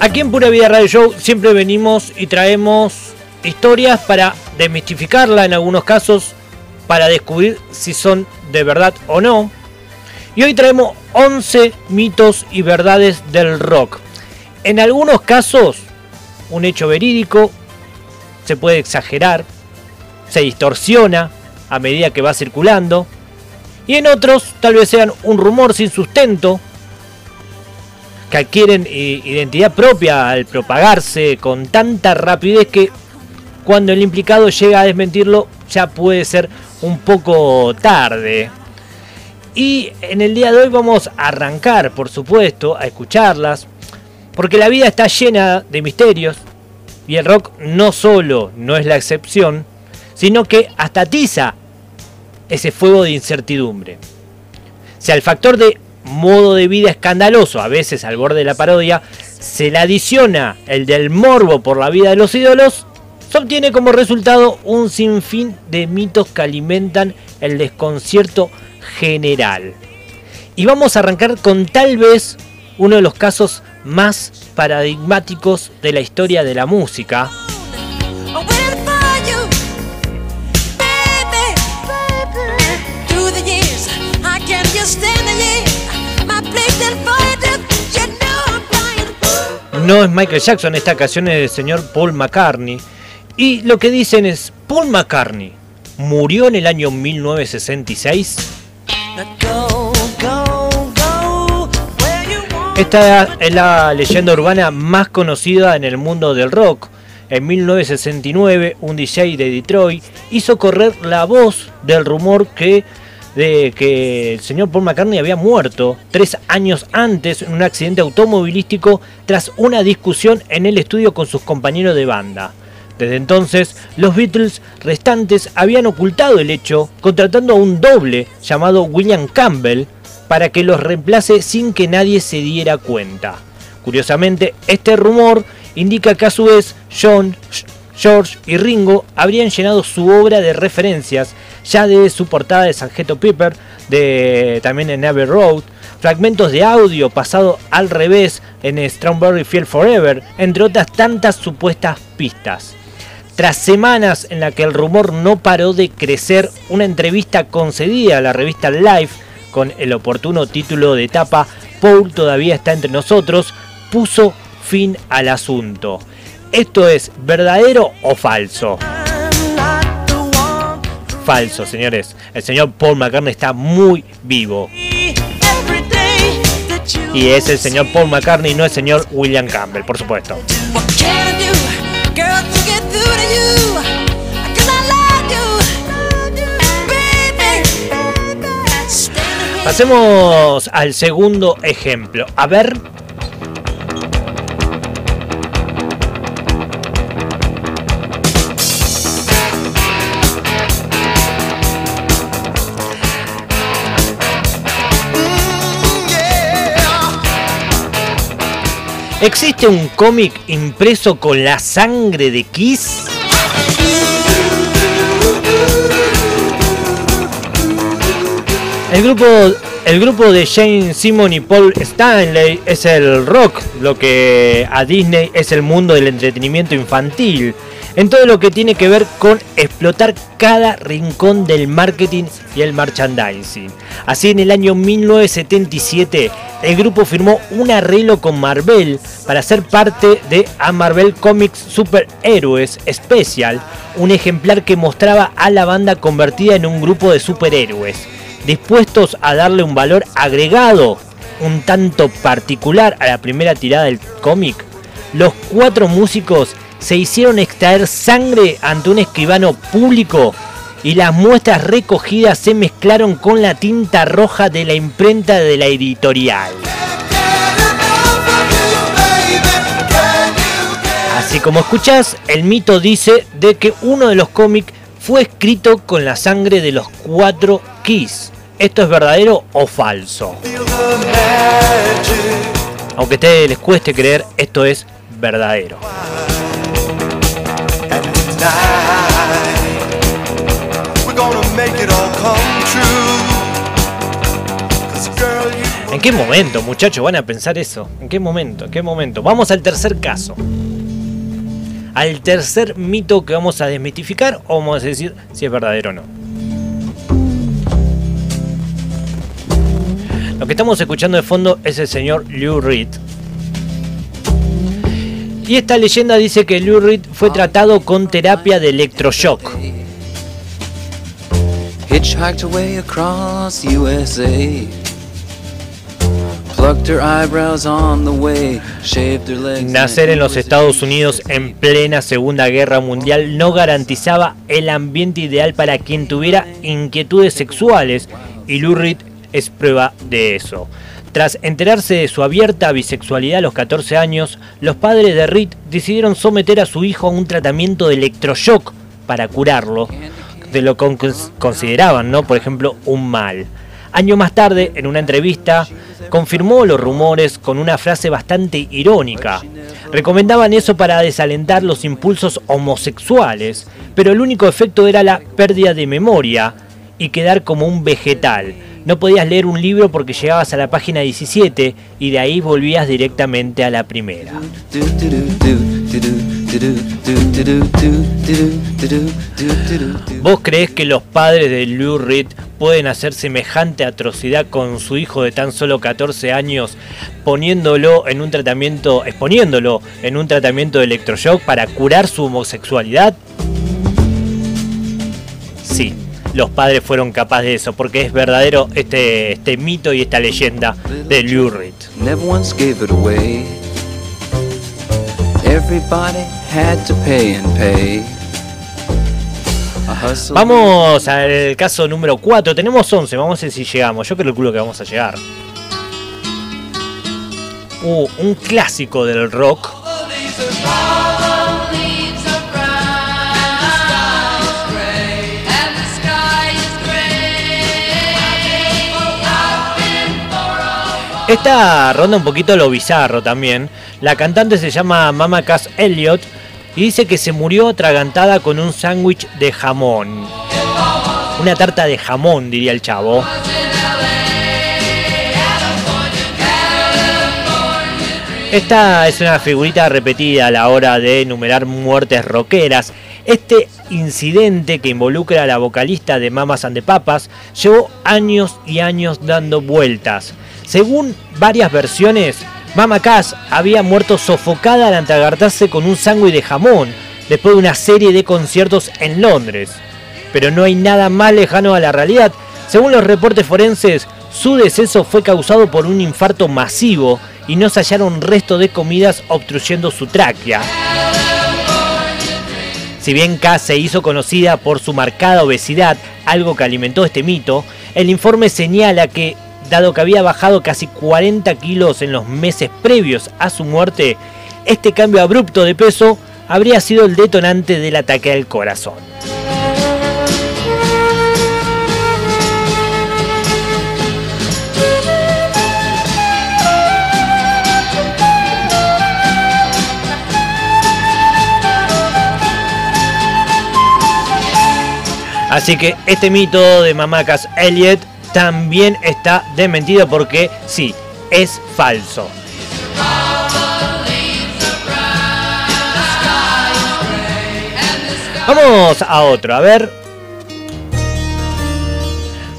Aquí en Pura Vida Radio Show siempre venimos y traemos historias para desmistificarla en algunos casos, para descubrir si son de verdad o no. Y hoy traemos 11 mitos y verdades del rock. En algunos casos, un hecho verídico, se puede exagerar, se distorsiona a medida que va circulando. Y en otros tal vez sean un rumor sin sustento, que adquieren eh, identidad propia al propagarse con tanta rapidez que cuando el implicado llega a desmentirlo ya puede ser un poco tarde. Y en el día de hoy vamos a arrancar, por supuesto, a escucharlas, porque la vida está llena de misterios y el rock no solo no es la excepción, sino que hasta atiza ese fuego de incertidumbre. Si al factor de modo de vida escandaloso, a veces al borde de la parodia, se le adiciona el del morbo por la vida de los ídolos, se obtiene como resultado un sinfín de mitos que alimentan el desconcierto general. Y vamos a arrancar con tal vez uno de los casos más paradigmáticos de la historia de la música. No es Michael Jackson, esta canción es del señor Paul McCartney. Y lo que dicen es, Paul McCartney murió en el año 1966. Esta es la leyenda urbana más conocida en el mundo del rock. En 1969, un DJ de Detroit hizo correr la voz del rumor que de que el señor Paul McCartney había muerto tres años antes en un accidente automovilístico tras una discusión en el estudio con sus compañeros de banda. Desde entonces, los Beatles restantes habían ocultado el hecho, contratando a un doble llamado William Campbell para que los reemplace sin que nadie se diera cuenta. Curiosamente, este rumor indica que a su vez John, George y Ringo habrían llenado su obra de referencias ya de su portada de Sanjeto Piper, de, también en Abbey Road, fragmentos de audio pasado al revés en Strawberry Field Forever, entre otras tantas supuestas pistas. Tras semanas en la que el rumor no paró de crecer, una entrevista concedida a la revista Life con el oportuno título de etapa Paul todavía está entre nosotros, puso fin al asunto. ¿Esto es verdadero o falso? falso, señores. El señor Paul McCartney está muy vivo. Y es el señor Paul McCartney, no el señor William Campbell, por supuesto. Pasemos al segundo ejemplo. A ver ¿Existe un cómic impreso con la sangre de Kiss? El grupo, el grupo de Jane Simon y Paul Stanley es el rock, lo que a Disney es el mundo del entretenimiento infantil en todo lo que tiene que ver con explotar cada rincón del marketing y el merchandising. Así en el año 1977 el grupo firmó un arreglo con Marvel para ser parte de A Marvel Comics Super Héroes Special, un ejemplar que mostraba a la banda convertida en un grupo de superhéroes, dispuestos a darle un valor agregado un tanto particular a la primera tirada del cómic. Los cuatro músicos se hicieron extraer sangre ante un escribano público y las muestras recogidas se mezclaron con la tinta roja de la imprenta de la editorial. Así como escuchas, el mito dice de que uno de los cómics fue escrito con la sangre de los cuatro Keys. ¿Esto es verdadero o falso? Aunque a ustedes les cueste creer, esto es verdadero. ¿En qué momento, muchachos, van a pensar eso? ¿En qué momento? ¿En qué momento? Vamos al tercer caso. Al tercer mito que vamos a desmitificar o vamos a decir si es verdadero o no. Lo que estamos escuchando de fondo es el señor Lou Reed. Y esta leyenda dice que Lou Reed fue tratado con terapia de electroshock. Nacer en los Estados Unidos en plena Segunda Guerra Mundial no garantizaba el ambiente ideal para quien tuviera inquietudes sexuales y Lou Reed es prueba de eso. Tras enterarse de su abierta bisexualidad a los 14 años, los padres de Reed decidieron someter a su hijo a un tratamiento de electroshock para curarlo, de lo que consideraban, ¿no? por ejemplo, un mal. Año más tarde, en una entrevista, confirmó los rumores con una frase bastante irónica. Recomendaban eso para desalentar los impulsos homosexuales, pero el único efecto era la pérdida de memoria y quedar como un vegetal. No podías leer un libro porque llegabas a la página 17 y de ahí volvías directamente a la primera. ¿Vos crees que los padres de Lou Reed pueden hacer semejante atrocidad con su hijo de tan solo 14 años poniéndolo en un tratamiento, exponiéndolo en un tratamiento de electroshock para curar su homosexualidad? Sí, los padres fueron capaces de eso, porque es verdadero este, este mito y esta leyenda de Lou Reed. Vamos al caso número 4. Tenemos 11. Vamos a ver si llegamos. Yo calculo que vamos a llegar. Uh, un clásico del rock. Esta ronda un poquito lo bizarro también. La cantante se llama Mama Cass Elliot y dice que se murió atragantada con un sándwich de jamón. Una tarta de jamón, diría el chavo. Esta es una figurita repetida a la hora de enumerar muertes rockeras. Este incidente que involucra a la vocalista de Mamas and the Papas llevó años y años dando vueltas. Según varias versiones, Mama Cass había muerto sofocada al atragantarse con un sándwich de jamón después de una serie de conciertos en Londres. Pero no hay nada más lejano a la realidad. Según los reportes forenses, su deceso fue causado por un infarto masivo y no se hallaron restos de comidas obstruyendo su tráquea. Si bien Cass se hizo conocida por su marcada obesidad, algo que alimentó este mito, el informe señala que dado que había bajado casi 40 kilos en los meses previos a su muerte, este cambio abrupto de peso habría sido el detonante del ataque al corazón. Así que este mito de Mamacas Elliot también está desmentido porque sí, es falso. Vamos a otro, a ver.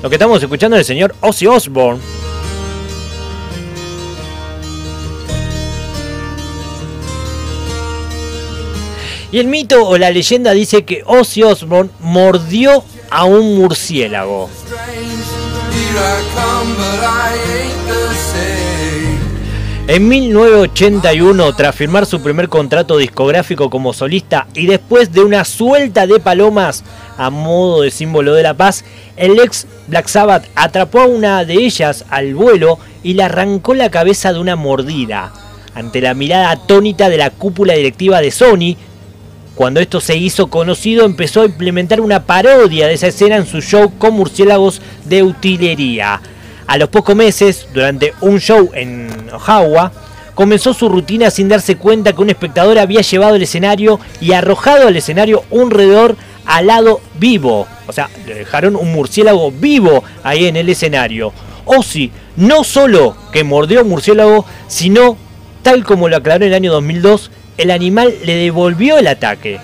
Lo que estamos escuchando es el señor Ozzy Osbourne. Y el mito o la leyenda dice que Ozzy Osbourne mordió a un murciélago. En 1981, tras firmar su primer contrato discográfico como solista y después de una suelta de palomas a modo de símbolo de la paz, el ex Black Sabbath atrapó a una de ellas al vuelo y le arrancó la cabeza de una mordida. Ante la mirada atónita de la cúpula directiva de Sony, cuando esto se hizo conocido, empezó a implementar una parodia de esa escena en su show con murciélagos de utilería. A los pocos meses, durante un show en Ohio, comenzó su rutina sin darse cuenta que un espectador había llevado el escenario y arrojado al escenario un roedor alado vivo. O sea, le dejaron un murciélago vivo ahí en el escenario. Ozzy no solo que mordió un murciélago, sino, tal como lo aclaró en el año 2002, el animal le devolvió el ataque.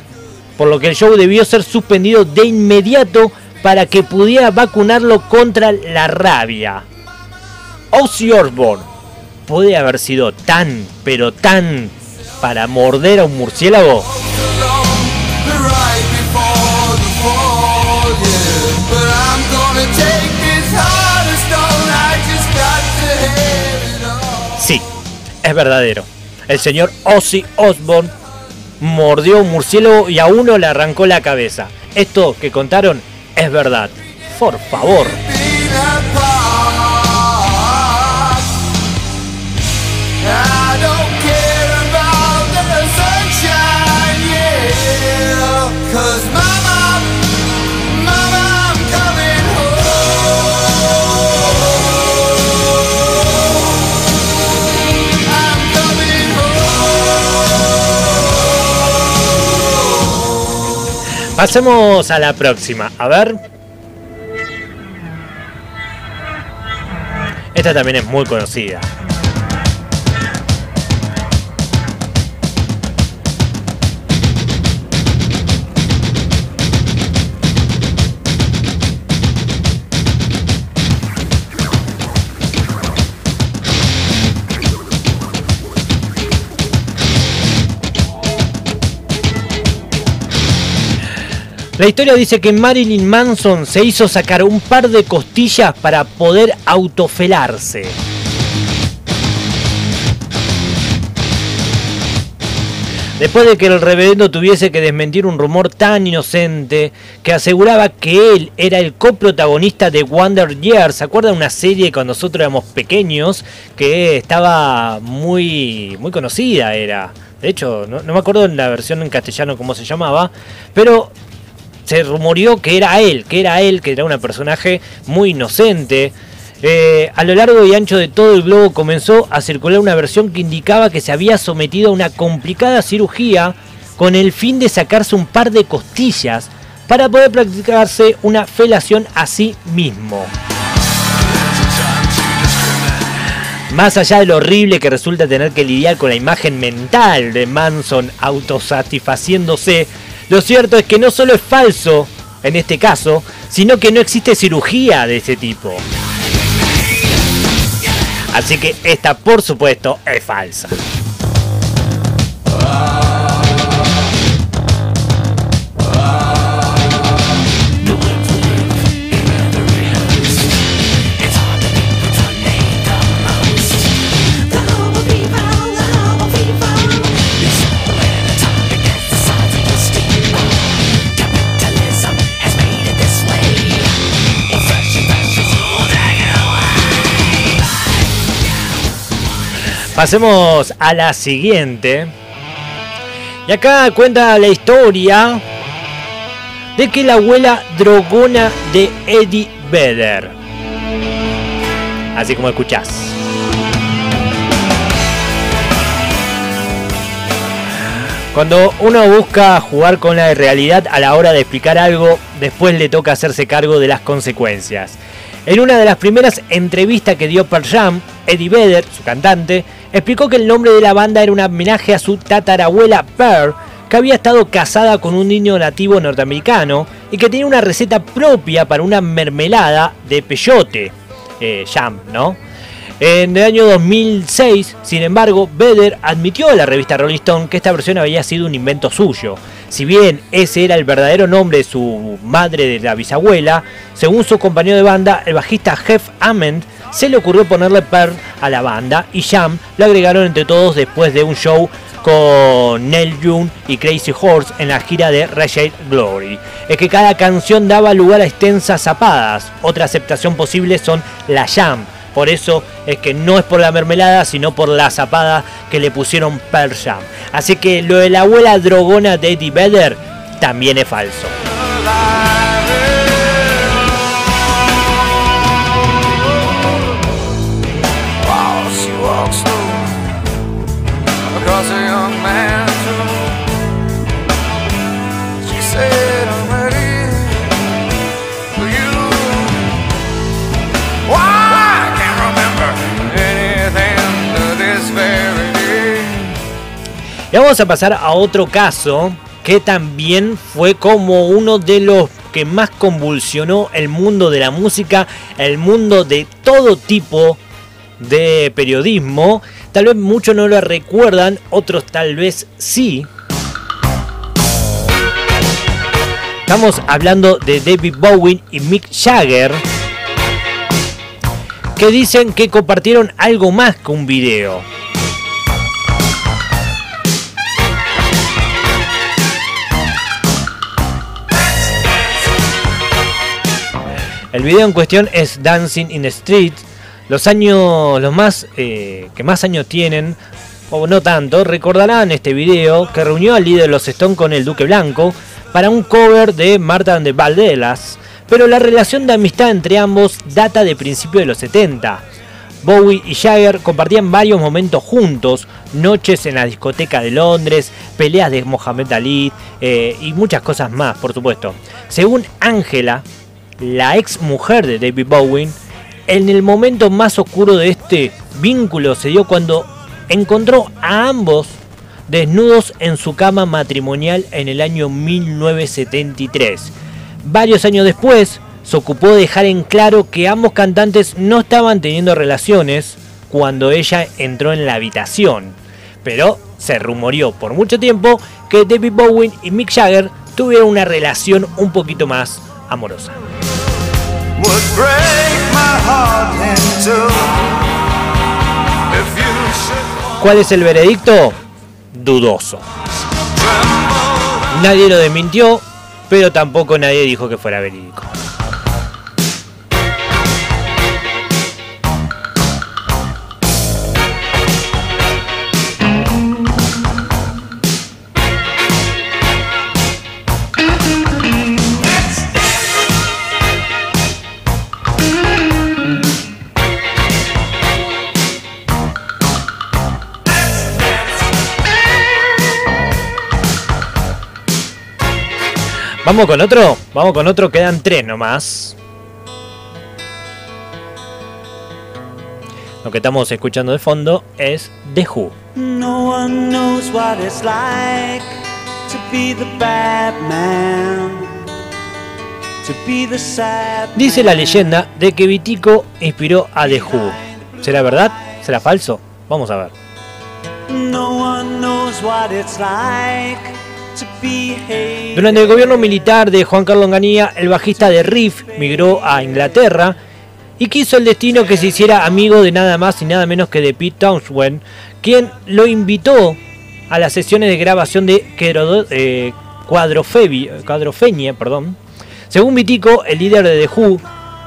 Por lo que el show debió ser suspendido de inmediato para que pudiera vacunarlo contra la rabia. Ozzy Osbourne puede haber sido tan, pero tan para morder a un murciélago. Sí, es verdadero. El señor Ozzy Osbourne mordió un murciélago y a uno le arrancó la cabeza. Esto que contaron es verdad. Por favor. Pasemos a la próxima. A ver. Esta también es muy conocida. La historia dice que Marilyn Manson se hizo sacar un par de costillas para poder autofelarse. Después de que el reverendo tuviese que desmentir un rumor tan inocente que aseguraba que él era el coprotagonista de Wonder Years, ¿se acuerdan una serie cuando nosotros éramos pequeños que estaba muy muy conocida era? De hecho, no, no me acuerdo en la versión en castellano cómo se llamaba, pero se rumoreó que era él, que era él, que era un personaje muy inocente. Eh, a lo largo y ancho de todo el globo comenzó a circular una versión que indicaba que se había sometido a una complicada cirugía con el fin de sacarse un par de costillas para poder practicarse una felación a sí mismo. Más allá de lo horrible que resulta tener que lidiar con la imagen mental de Manson autosatisfaciéndose lo cierto es que no solo es falso, en este caso, sino que no existe cirugía de ese tipo. Así que esta, por supuesto, es falsa. Pasemos a la siguiente. Y acá cuenta la historia de que la abuela drogona de Eddie Vedder. Así como escuchás. Cuando uno busca jugar con la realidad a la hora de explicar algo, después le toca hacerse cargo de las consecuencias. En una de las primeras entrevistas que dio Pearl Jam, Eddie Vedder, su cantante, explicó que el nombre de la banda era un homenaje a su tatarabuela Pearl, que había estado casada con un niño nativo norteamericano y que tenía una receta propia para una mermelada de peyote, eh, jam, ¿no? En el año 2006, sin embargo, Vedder admitió a la revista Rolling Stone que esta versión había sido un invento suyo. Si bien ese era el verdadero nombre de su madre de la bisabuela, según su compañero de banda, el bajista Jeff Ament, se le ocurrió ponerle Pearl a la banda y Jam lo agregaron entre todos después de un show con Neil Young y Crazy Horse en la gira de Rashad Glory. Es que cada canción daba lugar a extensas zapadas. Otra aceptación posible son la Jam. Por eso es que no es por la mermelada, sino por la zapada que le pusieron Pearl Jam. Así que lo de la abuela drogona de Eddie Vedder también es falso. Y vamos a pasar a otro caso que también fue como uno de los que más convulsionó el mundo de la música, el mundo de todo tipo de periodismo. Tal vez muchos no lo recuerdan, otros tal vez sí. Estamos hablando de David Bowie y Mick Jagger, que dicen que compartieron algo más que un video. El video en cuestión es Dancing in the Street. Los años, los más eh, que más años tienen, o no tanto, recordarán este video que reunió al líder de los Stones con el Duque Blanco para un cover de Marta de Valdelas, pero la relación de amistad entre ambos data de principios de los 70. Bowie y Jagger compartían varios momentos juntos, noches en la discoteca de Londres, peleas de Mohamed Ali eh, y muchas cosas más, por supuesto. Según Angela, la ex mujer de David Bowie, en el momento más oscuro de este vínculo se dio cuando encontró a ambos desnudos en su cama matrimonial en el año 1973. Varios años después, se ocupó de dejar en claro que ambos cantantes no estaban teniendo relaciones cuando ella entró en la habitación. Pero se rumoreó por mucho tiempo que David Bowie y Mick Jagger tuvieron una relación un poquito más amorosa. ¿Cuál es el veredicto? Dudoso. Nadie lo desmintió, pero tampoco nadie dijo que fuera verídico. Vamos con otro, vamos con otro, quedan tres nomás. Lo que estamos escuchando de fondo es The Who. No one knows what it's like to be the bad man. To be the sad Dice la leyenda de que Vitico inspiró a The Who. ¿Será verdad? ¿Será falso? Vamos a ver. No one knows what it's like durante el gobierno militar de Juan Carlos Ganía, el bajista de Riff migró a Inglaterra y quiso el destino que se hiciera amigo de nada más y nada menos que de Pete Townshend, quien lo invitó a las sesiones de grabación de eh. Según Vitico, el líder de The Who,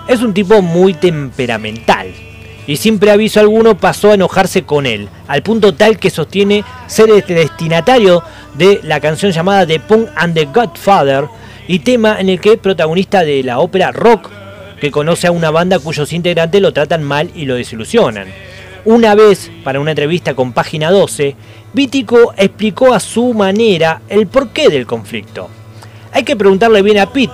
es un tipo muy temperamental y sin preaviso alguno pasó a enojarse con él, al punto tal que sostiene ser el destinatario de la canción llamada The Punk and the Godfather, y tema en el que protagonista de la ópera rock, que conoce a una banda cuyos integrantes lo tratan mal y lo desilusionan. Una vez, para una entrevista con Página 12, Vítico explicó a su manera el porqué del conflicto. Hay que preguntarle bien a Pete,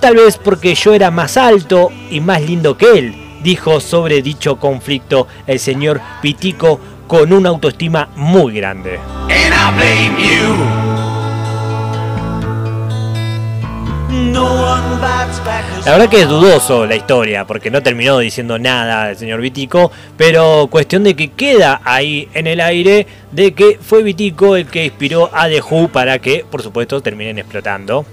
tal vez porque yo era más alto y más lindo que él, dijo sobre dicho conflicto el señor Pitico con una autoestima muy grande. La verdad que es dudoso la historia, porque no terminó diciendo nada el señor Vitico, pero cuestión de que queda ahí en el aire de que fue Vitico el que inspiró a The Who para que, por supuesto, terminen explotando.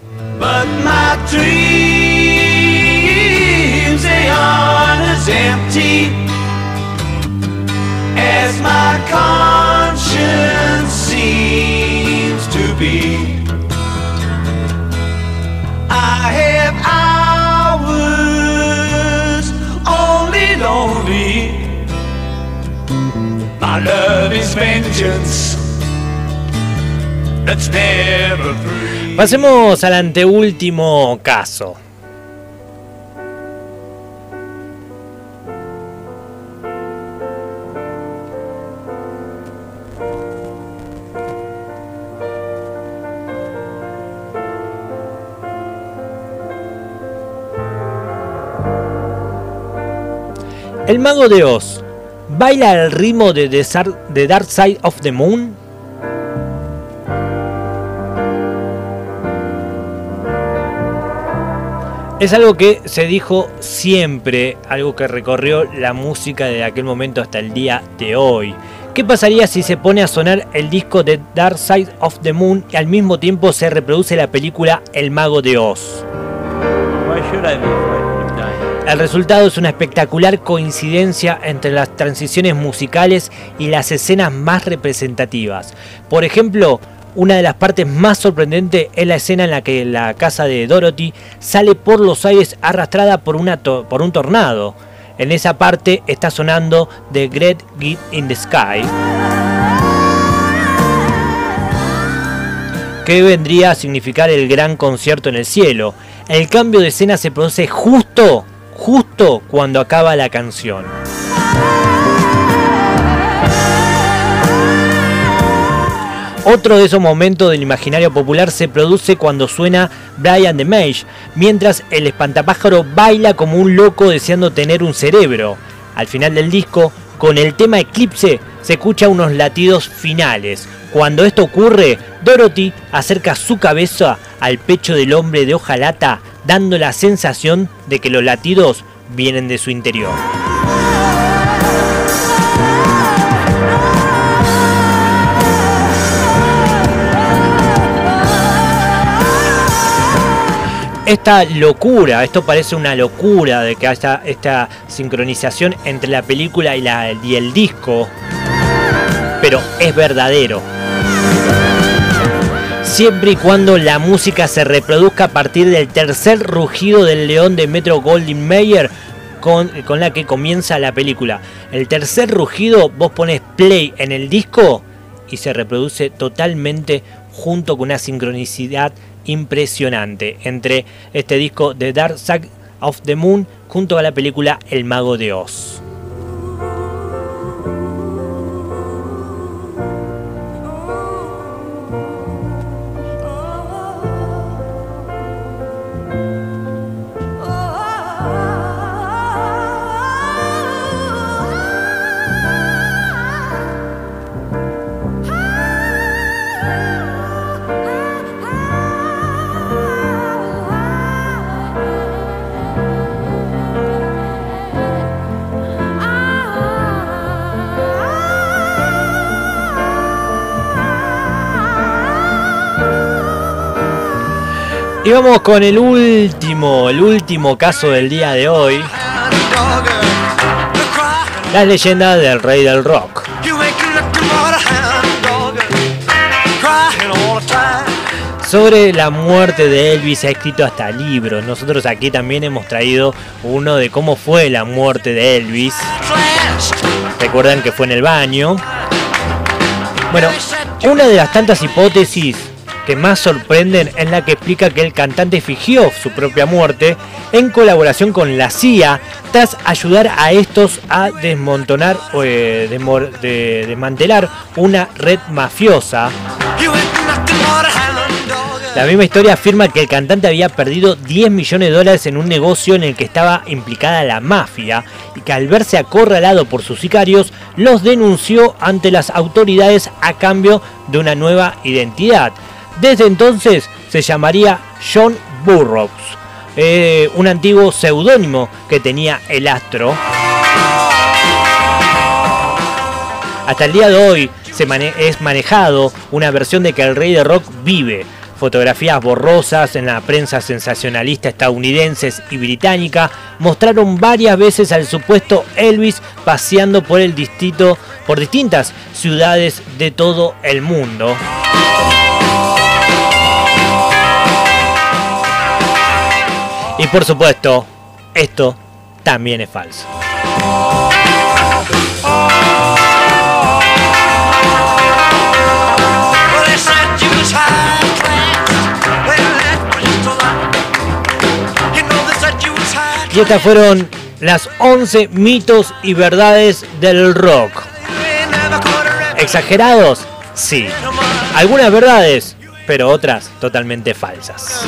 As my conscience seems to be. I have only. My love is vengeance. Never. Pasemos al anteúltimo caso. El mago de Oz baila al ritmo de The Dark Side of the Moon. Es algo que se dijo siempre, algo que recorrió la música de aquel momento hasta el día de hoy. ¿Qué pasaría si se pone a sonar el disco de Dark Side of the Moon y al mismo tiempo se reproduce la película El Mago de Oz? El resultado es una espectacular coincidencia entre las transiciones musicales y las escenas más representativas. Por ejemplo, una de las partes más sorprendentes es la escena en la que la casa de Dorothy sale por los aires arrastrada por, por un tornado. En esa parte está sonando The Great Git in the Sky. que vendría a significar el gran concierto en el cielo. El cambio de escena se produce justo, justo cuando acaba la canción. Otro de esos momentos del imaginario popular se produce cuando suena Brian the Mage, mientras el espantapájaro baila como un loco deseando tener un cerebro. Al final del disco, con el tema Eclipse, se escucha unos latidos finales. Cuando esto ocurre, Dorothy acerca su cabeza al pecho del hombre de hojalata, dando la sensación de que los latidos vienen de su interior. esta locura, esto parece una locura de que haya esta sincronización entre la película y, la, y el disco, pero es verdadero. Siempre y cuando la música se reproduzca a partir del tercer rugido del león de Metro Goldwyn Mayer con, con la que comienza la película. El tercer rugido, vos pones play en el disco y se reproduce totalmente junto con una sincronicidad impresionante entre este disco de Dark Side of the Moon junto a la película El Mago de Oz. Vamos con el último, el último caso del día de hoy. La leyenda del rey del rock. Sobre la muerte de Elvis ha escrito hasta libros. Nosotros aquí también hemos traído uno de cómo fue la muerte de Elvis. Recuerdan que fue en el baño. Bueno, una de las tantas hipótesis que más sorprenden es la que explica que el cantante fingió su propia muerte en colaboración con la CIA tras ayudar a estos a desmontonar o eh, de, desmantelar una red mafiosa. La misma historia afirma que el cantante había perdido 10 millones de dólares en un negocio en el que estaba implicada la mafia y que al verse acorralado por sus sicarios los denunció ante las autoridades a cambio de una nueva identidad. Desde entonces se llamaría John Burroughs, eh, un antiguo seudónimo que tenía el astro. Hasta el día de hoy se es manejado una versión de que el rey de rock vive. Fotografías borrosas en la prensa sensacionalista estadounidenses y británica mostraron varias veces al supuesto Elvis paseando por el distrito por distintas ciudades de todo el mundo. Y por supuesto, esto también es falso. Y estas fueron las 11 mitos y verdades del rock. ¿Exagerados? Sí. Algunas verdades, pero otras totalmente falsas.